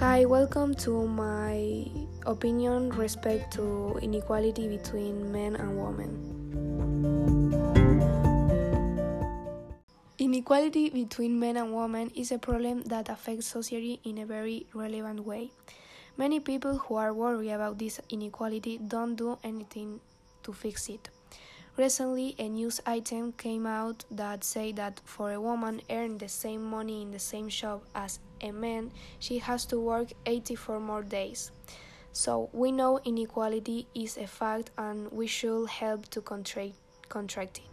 Hi, welcome to my opinion respect to inequality between men and women. Inequality between men and women is a problem that affects society in a very relevant way. Many people who are worried about this inequality don't do anything to fix it. Recently, a news item came out that said that for a woman earn the same money in the same job as a man, she has to work 84 more days. So we know inequality is a fact and we should help to contract, contract it.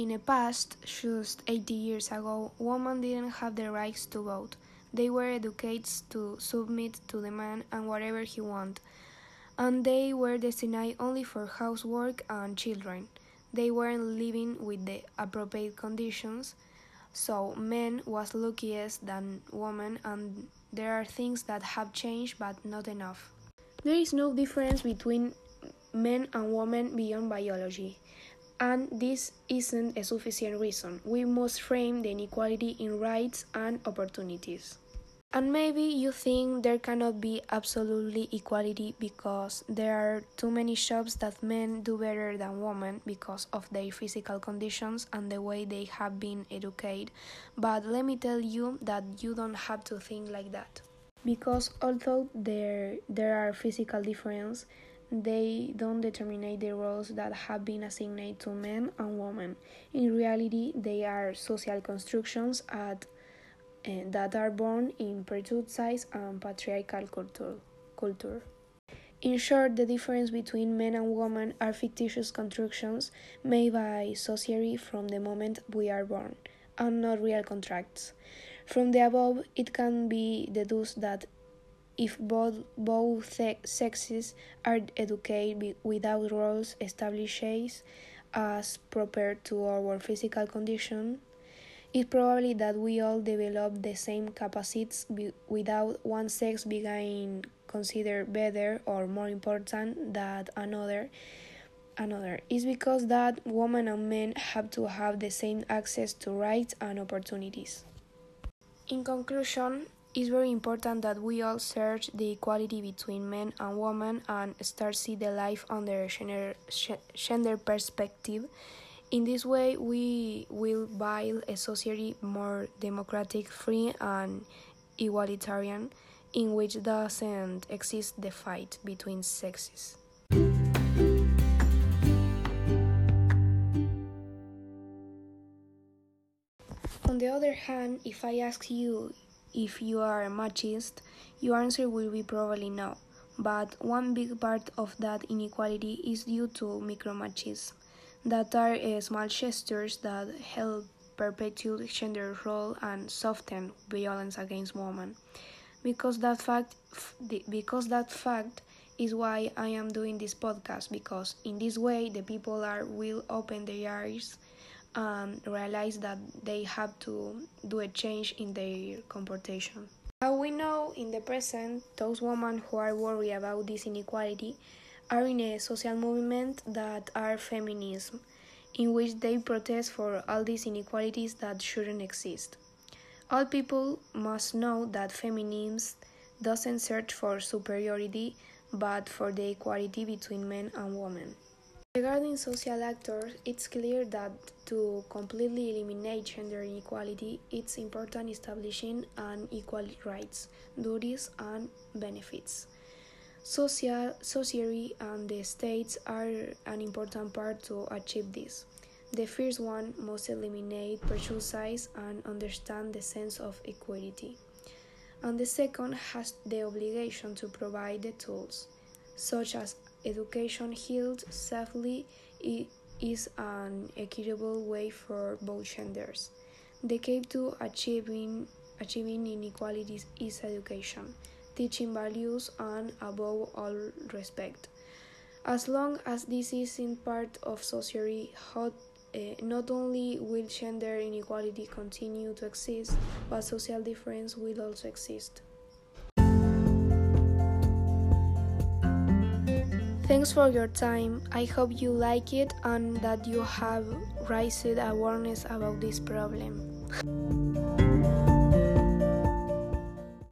In the past, just 80 years ago, women didn't have the rights to vote. They were educated to submit to the man and whatever he wanted and they were destined only for housework and children. They weren't living with the appropriate conditions, so men was luckier than women and there are things that have changed but not enough. There is no difference between men and women beyond biology. And this isn't a sufficient reason. We must frame the inequality in rights and opportunities. And maybe you think there cannot be absolutely equality because there are too many jobs that men do better than women because of their physical conditions and the way they have been educated. But let me tell you that you don't have to think like that. Because although there there are physical differences, they don't determine the roles that have been assigned to men and women. In reality, they are social constructions at uh, that are born in prejudice and patriarchal culture. culture. In short, the difference between men and women are fictitious constructions made by society from the moment we are born, and not real contracts. From the above, it can be deduced that if both, both sexes are educated without roles established as proper to our physical condition, it's probably that we all develop the same capacities without one sex being considered better or more important than another. Another is because that women and men have to have the same access to rights and opportunities. In conclusion, it's very important that we all search the equality between men and women and start see the life under a gender, gender perspective in this way, we will build a society more democratic, free, and egalitarian, in which doesn't exist the fight between sexes. On the other hand, if I ask you if you are a machist, your answer will be probably no. But one big part of that inequality is due to micromachism that are uh, small gestures that help perpetuate gender role and soften violence against women. Because that fact, because that fact is why I am doing this podcast. Because in this way, the people are will open their eyes and realize that they have to do a change in their comportation. How we know in the present, those women who are worried about this inequality are in a social movement that are feminism, in which they protest for all these inequalities that shouldn't exist. All people must know that feminism doesn't search for superiority but for the equality between men and women. Regarding social actors, it's clear that to completely eliminate gender inequality, it's important establishing an equal rights, duties, and benefits. Social, society and the states are an important part to achieve this. The first one must eliminate prejudice and understand the sense of equality. And the second has the obligation to provide the tools, such as education held safely is an equitable way for both genders. The key to achieving, achieving inequalities is education teaching values, and above all, respect. As long as this is in part of society, how, uh, not only will gender inequality continue to exist, but social difference will also exist. Thanks for your time. I hope you like it and that you have raised awareness about this problem.